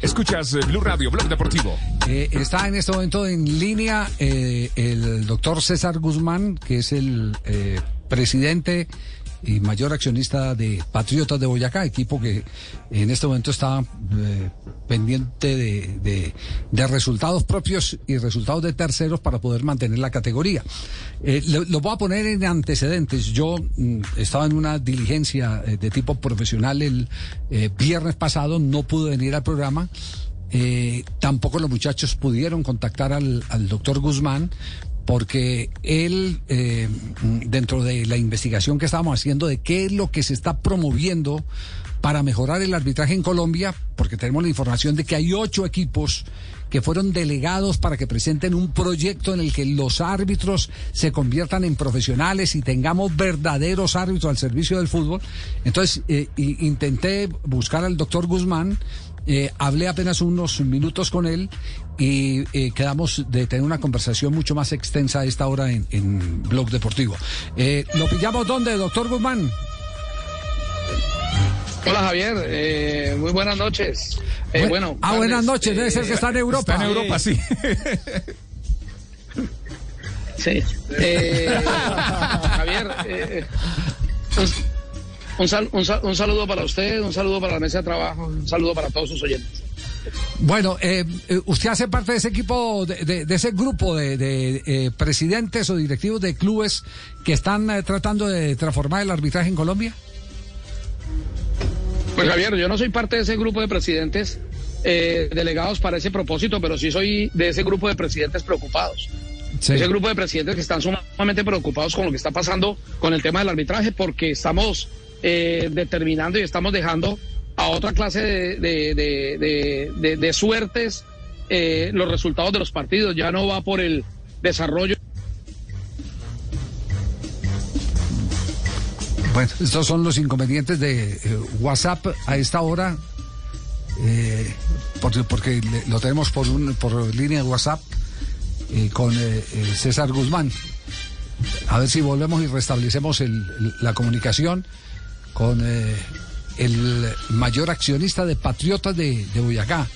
Escuchas eh, Blue Radio, Blog Deportivo. Eh, está en este momento en línea eh, el doctor César Guzmán, que es el presidente y mayor accionista de Patriotas de Boyacá, equipo que en este momento está eh, pendiente de, resultados propios y resultados de terceros para poder mantener la categoría. Eh, lo, voy a poner en antecedentes. Yo mm, estaba en una diligencia eh, de tipo profesional el viernes pasado, no pude venir al programa. tampoco los muchachos pudieron contactar al doctor Guzmán porque él, eh, dentro de la investigación que estábamos haciendo de qué es lo que se está promoviendo para mejorar el arbitraje en Colombia, porque tenemos la información de que hay ocho equipos que fueron delegados para que presenten un proyecto en el que los árbitros se conviertan en profesionales y tengamos verdaderos árbitros al servicio del fútbol. Entonces, eh, intenté buscar al doctor Guzmán eh, hablé apenas unos minutos con él y eh, quedamos de tener una conversación mucho más extensa a esta hora en, Blog Deportivo. Eh, ¿Lo pillamos dónde, doctor Guzmán? Hola Javier, muy buenas noches. bueno, ah, buenas noches, debe ser que está en Europa. Está en Europa, sí. sí. Javier, pues, un, saludo para usted, un saludo para la mesa de trabajo, un saludo para todos sus oyentes. Bueno, eh, eh, usted hace parte de ese equipo, de, ese grupo de, eh, presidentes o directivos de clubes que están tratando de transformar el arbitraje en Colombia. Pues Javier, yo no soy parte de ese grupo de presidentes delegados para ese propósito, pero sí soy de ese grupo de presidentes preocupados. Ese grupo de presidentes que están sumamente preocupados con lo que está pasando con el tema del arbitraje, porque estamos eh, determinando y estamos dejando a otra clase de, suertes eh, los resultados de los partidos. Ya no va por el desarrollo. Bueno, estos son los inconvenientes de eh, WhatsApp a esta hora, porque, porque, lo tenemos por, un, por línea de WhatsApp con César Guzmán. A ver si volvemos y restablecemos la comunicación con eh, el mayor accionista de Patriotas de, Boyacá.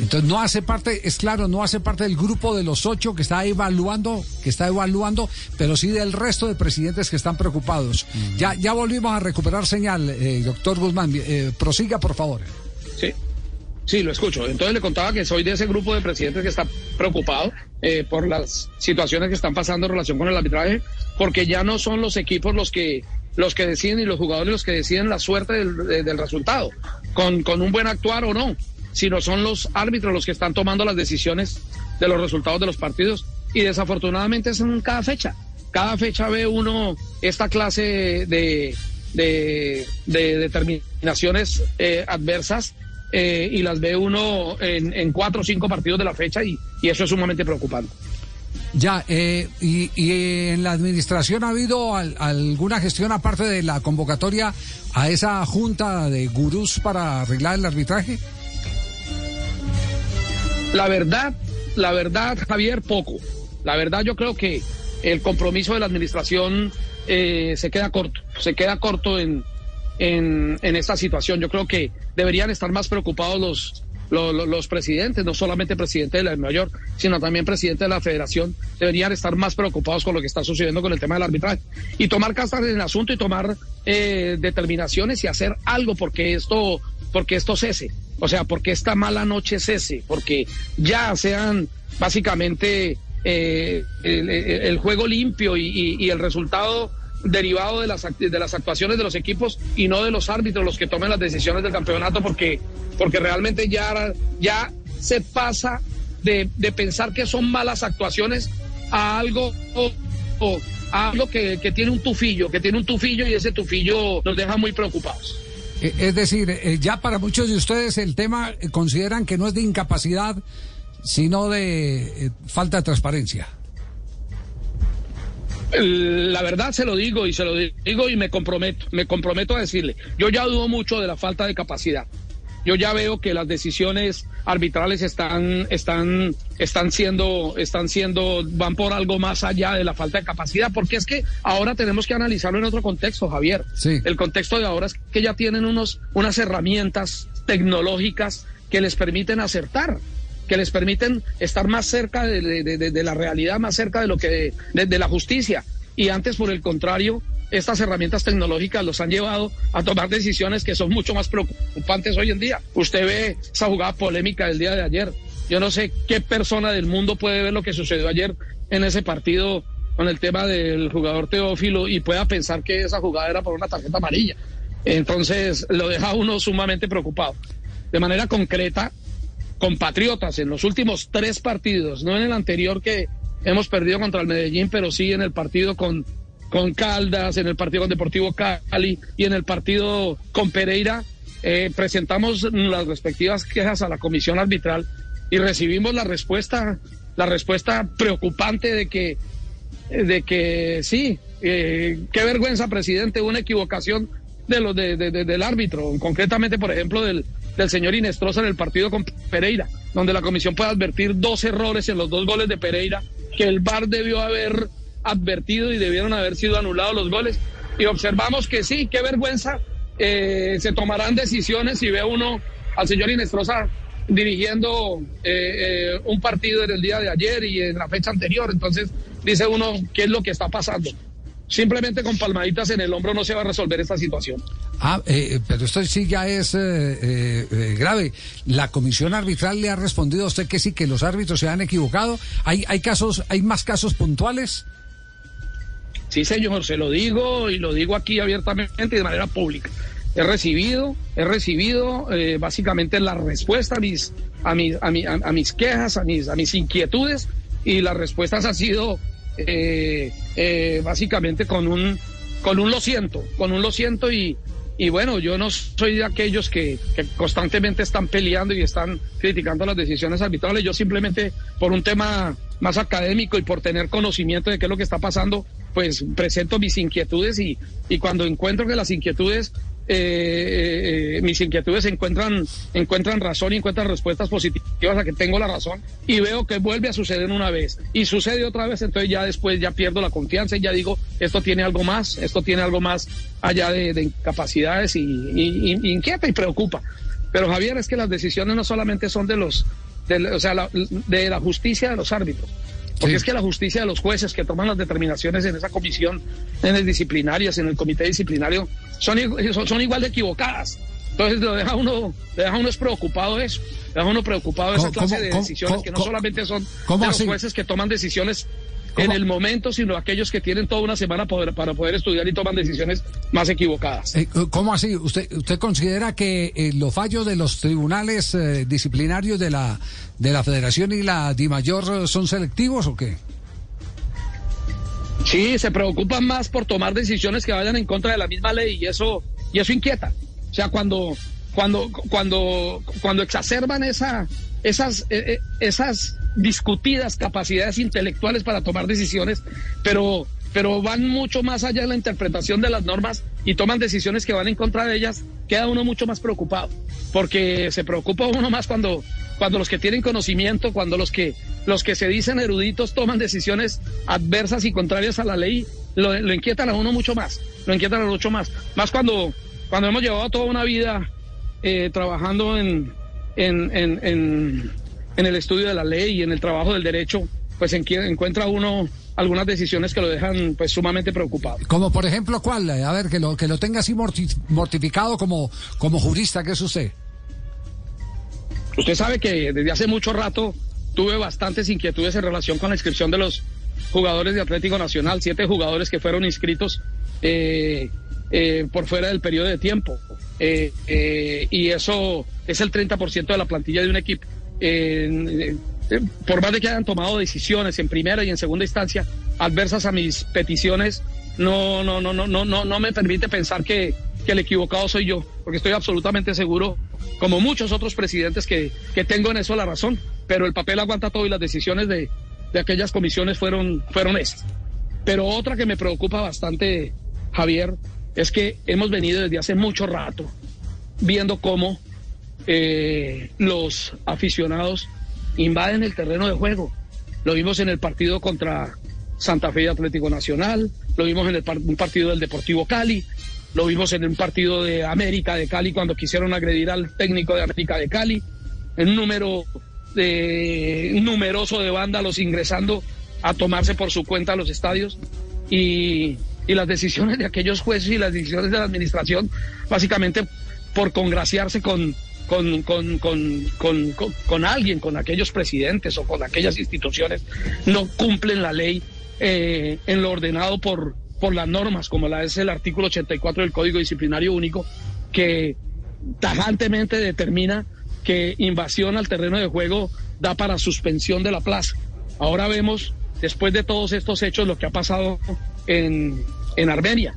Entonces no hace parte, es claro, no hace parte del grupo de los ocho que está evaluando, que está evaluando, pero sí del resto de presidentes que están preocupados. Ya, ya volvimos a recuperar señal, eh, doctor Guzmán. Eh, prosiga, por favor. Sí. Sí, lo escucho. Entonces le contaba que soy de ese grupo de presidentes que está preocupado por las situaciones que están pasando en relación con el arbitraje, porque ya no son los equipos los que los que deciden y los jugadores los que deciden la suerte del, resultado, con, con, un buen actuar o no, sino son los árbitros los que están tomando las decisiones de los resultados de los partidos y desafortunadamente es en cada fecha. Cada fecha ve uno esta clase de, de, determinaciones eh, adversas eh, y las ve uno en, en, cuatro o cinco partidos de la fecha y, y eso es sumamente preocupante. Ya, eh, y, en la administración ha habido alguna gestión aparte de la convocatoria a esa junta de gurús para arreglar el arbitraje? La verdad, la verdad, Javier, poco. La verdad, yo creo que el compromiso de la administración eh, se queda corto, se queda corto en, en esta situación. Yo creo que deberían estar más preocupados los los, presidentes, no solamente presidente de la de Nueva York, sino también presidente de la federación, deberían estar más preocupados con lo que está sucediendo con el tema del arbitraje y tomar casas en el asunto y tomar eh, determinaciones y hacer algo porque esto, porque esto cese. O sea, porque esta mala noche cese, porque ya sean básicamente eh, el, juego limpio y el resultado derivado de las, de las actuaciones de los equipos y no de los árbitros los que tomen las decisiones del campeonato porque, porque realmente ya, ya se pasa de, pensar que son malas actuaciones a algo, o, algo que, tiene un tufillo, que tiene un tufillo y ese tufillo nos deja muy preocupados. Eh, es decir, eh, ya para muchos de ustedes el tema eh, consideran que no es de incapacidad, sino de falta de transparencia. La verdad se lo digo y se lo digo y me comprometo, me comprometo a decirle, yo ya dudo mucho de la falta de capacidad. Yo ya veo que las decisiones arbitrales están, están, están siendo, están siendo, van por algo más allá de la falta de capacidad, porque es que ahora tenemos que analizarlo en otro contexto, Javier. El contexto de ahora es que ya tienen unos, unas herramientas tecnológicas que les permiten acertar, que les permiten estar más cerca de, la realidad, más cerca de lo que de, la justicia. Y antes, por el contrario, estas herramientas tecnológicas los han llevado a tomar decisiones que son mucho más preocupantes hoy en día. Usted ve esa jugada polémica del día de ayer. Yo no sé qué persona del mundo puede ver lo que sucedió ayer en ese partido con el tema del jugador Teófilo y pueda pensar que esa jugada era por una tarjeta amarilla. Entonces lo deja uno sumamente preocupado. De manera concreta, compatriotas en los últimos tres partidos, no en el anterior que hemos perdido contra el Medellín, pero sí en el partido con, con Caldas, en el partido con Deportivo Cali y en el partido con Pereira, eh, presentamos las respectivas quejas a la comisión arbitral y recibimos la respuesta, la respuesta preocupante de que, de que sí, eh, qué vergüenza, presidente, una equivocación de los de, del árbitro, concretamente, por ejemplo, del, del señor Inestrosa en el partido con Pereira, donde la comisión puede advertir dos errores en los dos goles de Pereira, que el VAR debió haber advertido y debieron haber sido anulados los goles. Y observamos que sí, qué vergüenza, eh, se tomarán decisiones y ve uno al señor Inestrosa dirigiendo eh, eh, un partido en el día de ayer y en la fecha anterior. Entonces dice uno, ¿qué es lo que está pasando? Simplemente con palmaditas en el hombro no se va a resolver esta situación. Ah, eh, pero esto sí ya es grave. La comisión arbitral le ha respondido a usted que sí, que los árbitros se han equivocado. ¿Hay, hay casos, hay más casos puntuales? Sí, señor, se lo digo y lo digo aquí abiertamente y de manera pública he recibido, he recibido eh, básicamente la respuesta a mis, a mis, a, a, mis quejas, a mis, a mis inquietudes, y las respuestas han sido eh, eh, básicamente con un, con un lo siento, con un lo siento y, y bueno, yo no soy de aquellos que, que, constantemente están peleando y están criticando las decisiones arbitrales. Yo simplemente, por un tema más académico y por tener conocimiento de qué es lo que está pasando, pues presento mis inquietudes y, y cuando encuentro que las inquietudes eh, eh, mis inquietudes encuentran, encuentran razón y encuentran respuestas positivas a que tengo la razón y veo que vuelve a suceder una vez y sucede otra vez, entonces ya después ya pierdo la confianza y ya digo, esto tiene algo más, esto tiene algo más allá de, incapacidades y, inquieta y preocupa. Pero Javier, es que las decisiones no solamente son de los, de, o sea, de la justicia de los árbitros, porque es que la justicia de los jueces que toman las determinaciones en esa comisión, en el disciplinarias, en el comité disciplinario, son, son, igual de equivocadas. Entonces lo deja uno, le deja uno es preocupado eso, le deja uno preocupado esa clase de decisiones que no solamente son de los jueces que toman decisiones en el momento, sino aquellos que tienen toda una semana para poder estudiar y toman decisiones más equivocadas. Eh, ¿Cómo así? ¿Usted, usted considera que eh, los fallos de los tribunales eh, disciplinarios de la, de la Federación y la DIMAYOR son selectivos o qué? Sí, se preocupan más por tomar decisiones que vayan en contra de la misma ley y eso, y eso inquieta. O sea, cuando, cuando, cuando, cuando exacerban esa, esas, esas discutidas capacidades intelectuales para tomar decisiones, pero, pero van mucho más allá de la interpretación de las normas y toman decisiones que van en contra de ellas, queda uno mucho más preocupado, porque se preocupa uno más cuando, cuando los que tienen conocimiento, cuando los que, los que se dicen eruditos toman decisiones adversas y contrarias a la ley, lo, lo inquietan a uno mucho más, lo inquietan a uno mucho más, más cuando, cuando hemos llevado toda una vida eh, trabajando en, en, en en el estudio de la ley y en el trabajo del derecho, pues encuentra uno algunas decisiones que lo dejan pues sumamente preocupado. Como por ejemplo, ¿cuál? A ver, que lo, que lo tenga así mortificado como, como jurista, ¿qué es usted? Usted sabe que desde hace mucho rato tuve bastantes inquietudes en relación con la inscripción de los jugadores de Atlético Nacional, siete jugadores que fueron inscritos eh, eh, por fuera del periodo de tiempo. Eh, y eso es el 30% de la plantilla de un equipo. Eh, por más de que hayan tomado decisiones en primera y en segunda instancia adversas a mis peticiones, no, no, no, no, no, no, no me permite pensar que el equivocado soy yo, porque estoy absolutamente seguro, como muchos otros presidentes, que, que tengo en eso la razón, pero el papel aguanta todo y las decisiones de, de aquellas comisiones fueron, fueron esas. Pero otra que me preocupa bastante, Javier, es que hemos venido desde hace mucho rato viendo cómo eh, los aficionados invaden el terreno de juego. Lo vimos en el partido contra Santa Fe y Atlético Nacional, lo vimos en el un partido del Deportivo Cali, lo vimos en un partido de América de Cali cuando quisieron agredir al técnico de América de Cali. un número de, numeroso de vándalos ingresando a tomarse por su cuenta los estadios y, las decisiones de aquellos jueces y las decisiones de la administración, básicamente por congraciarse con, con, con, con, con, con alguien, con aquellos presidentes o con aquellas instituciones, no cumplen la ley eh, en lo ordenado por, por las normas, como la es el artículo 84 del Código Disciplinario Único, que tajantemente determina que invasión al terreno de juego da para suspensión de la plaza. Ahora vemos, después de todos estos hechos, lo que ha pasado en, en Armenia.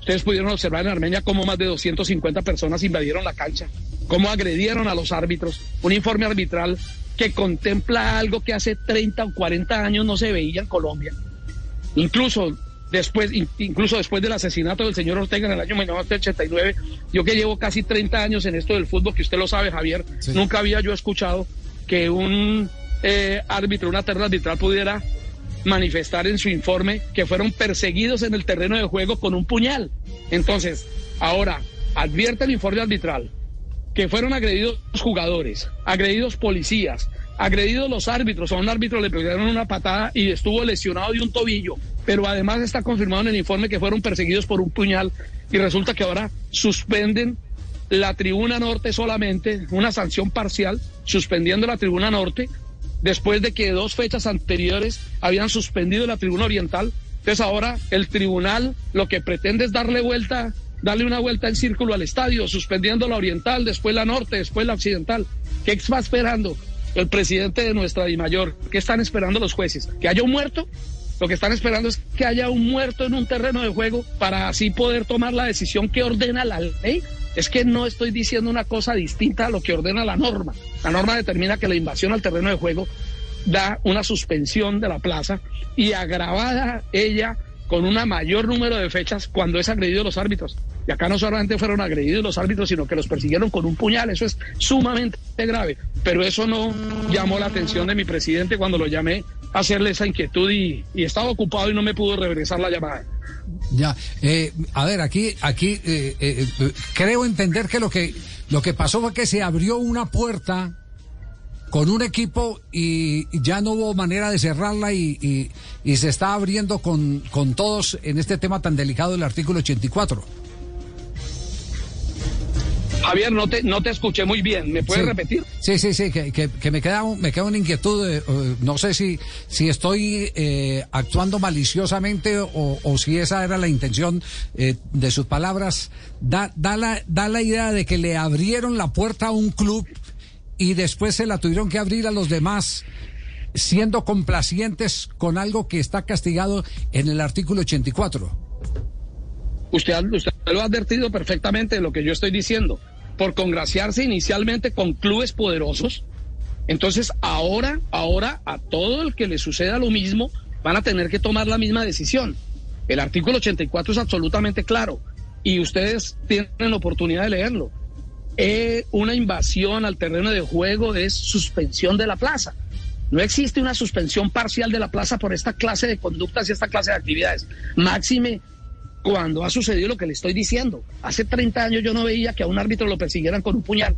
Ustedes pudieron observar en Armenia cómo más de 250 personas invadieron la cancha, cómo agredieron a los árbitros. Un informe arbitral que contempla algo que hace 30 o 40 años no se veía en Colombia. Incluso después, incluso después del asesinato del señor Ortega en el año 1989, yo que llevo casi 30 años en esto del fútbol, que usted lo sabe, Javier, nunca había yo escuchado que un eh, árbitro, una terna arbitral pudiera manifestar en su informe que fueron perseguidos en el terreno de juego con un puñal. Entonces, ahora, advierte el informe arbitral que fueron agredidos jugadores, agredidos policías, agredidos los árbitros. A un árbitro le pegaron una patada y estuvo lesionado de un tobillo. Pero además está confirmado en el informe que fueron perseguidos por un puñal y resulta que ahora suspenden la tribuna norte solamente, una sanción parcial, suspendiendo la tribuna norte, después de que dos fechas anteriores habían suspendido la tribuna oriental. Entonces ahora el tribunal lo que pretende es darle vuelta, darle una vuelta en círculo al estadio, suspendiendo la oriental, después la norte, después la occidental. ¿Qué está esperando? El presidente de nuestra mayor, ¿qué están esperando los jueces? ¿Que haya un muerto? Lo que están esperando es que haya un muerto en un terreno de juego para así poder tomar la decisión que ordena la ley. Es que no estoy diciendo una cosa distinta a lo que ordena la norma. La norma determina que la invasión al terreno de juego da una suspensión de la plaza y agravada ella con un mayor número de fechas cuando es agredido los árbitros. Y acá no solamente fueron agredidos los árbitros, sino que los persiguieron con un puñal. Eso es sumamente grave. Pero eso no llamó la atención de mi presidente cuando lo llamé a hacerle esa inquietud y, estaba ocupado y no me pudo regresar la llamada. Ya, eh, a ver, aquí, aquí eh, eh, creo entender que lo que lo que pasó fue que se abrió una puerta con un equipo y ya no hubo manera de cerrarla y, y, se está abriendo con, con todos en este tema tan delicado del artículo 84. Javier, no te, no te escuché muy bien. ¿Me puedes repetir? Sí, sí, sí, que, que, me, queda me queda una inquietud. Eh, no sé si, si estoy eh, actuando maliciosamente o, o, si esa era la intención eh, de sus palabras. Da, da, la, da la idea de que le abrieron la puerta a un club y después se la tuvieron que abrir a los demás siendo complacientes con algo que está castigado en el artículo 84. Usted, usted lo ha advertido perfectamente de lo que yo estoy diciendo. Por congraciarse inicialmente con clubes poderosos, entonces ahora, ahora a todo el que le suceda lo mismo, van a tener que tomar la misma decisión. El artículo 84 es absolutamente claro y ustedes tienen la oportunidad de leerlo eh, una invasión al terreno de juego es suspensión de la plaza. No existe una suspensión parcial de la plaza por esta clase de conductas y esta clase de actividades. Máxime cuando ha sucedido lo que le estoy diciendo. Hace 30 años yo no veía que a un árbitro lo persiguieran con un puñal.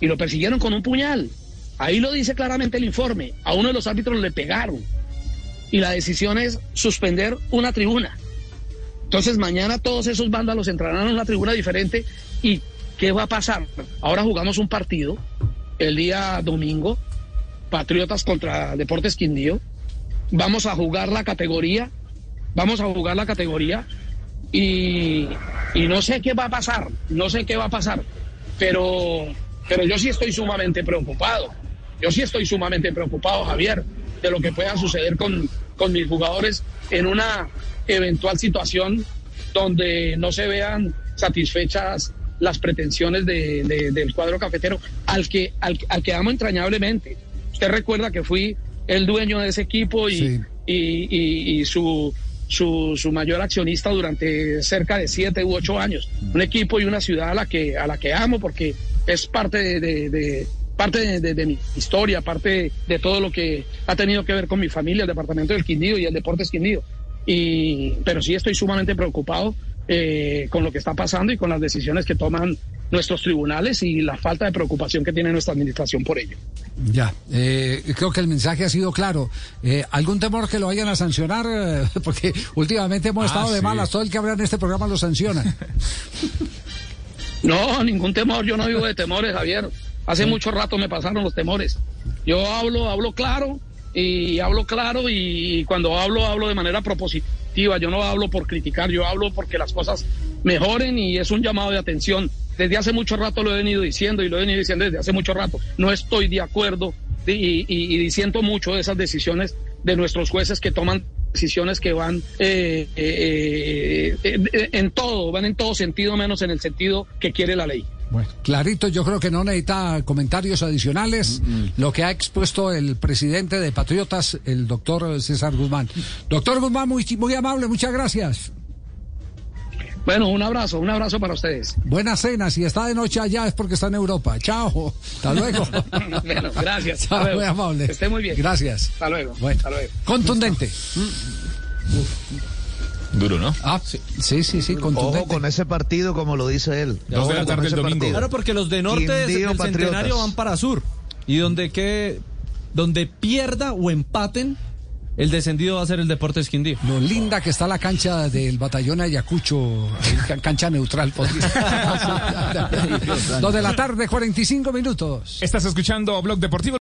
Y lo persiguieron con un puñal. Ahí lo dice claramente el informe. A uno de los árbitros le pegaron. Y la decisión es suspender una tribuna. Entonces mañana todos esos vándalos entrarán a una tribuna diferente y ¿Qué va a pasar? Ahora jugamos un partido el día domingo, Patriotas contra Deportes Quindío. Vamos a jugar la categoría, vamos a jugar la categoría y, no sé qué va a pasar, no sé qué va a pasar, pero, pero yo sí estoy sumamente preocupado. Yo sí estoy sumamente preocupado, Javier, de lo que pueda suceder con, con mis jugadores en una eventual situación donde no se vean satisfechas las pretensiones del cuadro cafetero, al que, al, que amo entrañablemente. Usted recuerda que fui el dueño de ese equipo y, y, su, su, su, mayor accionista durante cerca de siete u ocho años. Un equipo y una ciudad a la que, a la que amo porque es parte de, parte de, mi historia, parte de todo lo que ha tenido que ver con mi familia, el departamento del Quindío y el Deportes Quindío. Y, pero sí estoy sumamente preocupado eh, con lo que está pasando y con las decisiones que toman nuestros tribunales y la falta de preocupación que tiene nuestra administración por ello. Ya, eh, creo que el mensaje ha sido claro. Eh, ¿Algún temor que lo vayan a sancionar? Eh, porque últimamente hemos Ah, estado de sí. malas, todo el que habla en este programa lo sanciona. No, ningún temor, yo no vivo de temores, Javier. Hace mucho rato me pasaron los temores. Yo hablo, hablo claro y hablo claro y cuando hablo, hablo de manera propositiva. Yo no hablo por criticar, yo hablo porque las cosas mejoren y es un llamado de atención. Desde hace mucho rato lo he venido diciendo y lo he venido diciendo desde hace mucho rato. No estoy de acuerdo y, y, y disiento mucho de esas decisiones de nuestros jueces que toman decisiones que van eh, eh, eh, eh, en todo, van en todo sentido menos en el sentido que quiere la ley. Bueno, clarito, yo creo que no necesita comentarios adicionales. Lo que ha expuesto el presidente de Patriotas, el doctor César Guzmán. Doctor Guzmán, muy, muy amable, muchas gracias. Bueno, un abrazo, un abrazo para ustedes. Buenas cenas. Si está de noche allá es porque está en Europa. Chao. Hasta luego. bueno, gracias. Chao, Hasta luego. muy amable. Que esté muy bien. Gracias. Hasta luego. Bueno, Hasta luego. contundente. Duro, ¿no? Ah, sí, sí, sí, sí, contundente. Ojo con ese partido, como lo dice él. Dos de la Ojo con tarde ese el domingo. partido. Claro, porque los de norte del centenario van para sur. Y donde que donde pierda o empaten, el descendido va a ser el Deportes Quindío. Lo linda que está la cancha del batallón Ayacucho, cancha neutral. podría- Dos de la tarde, 45 minutos. Estás escuchando Blog Deportivo.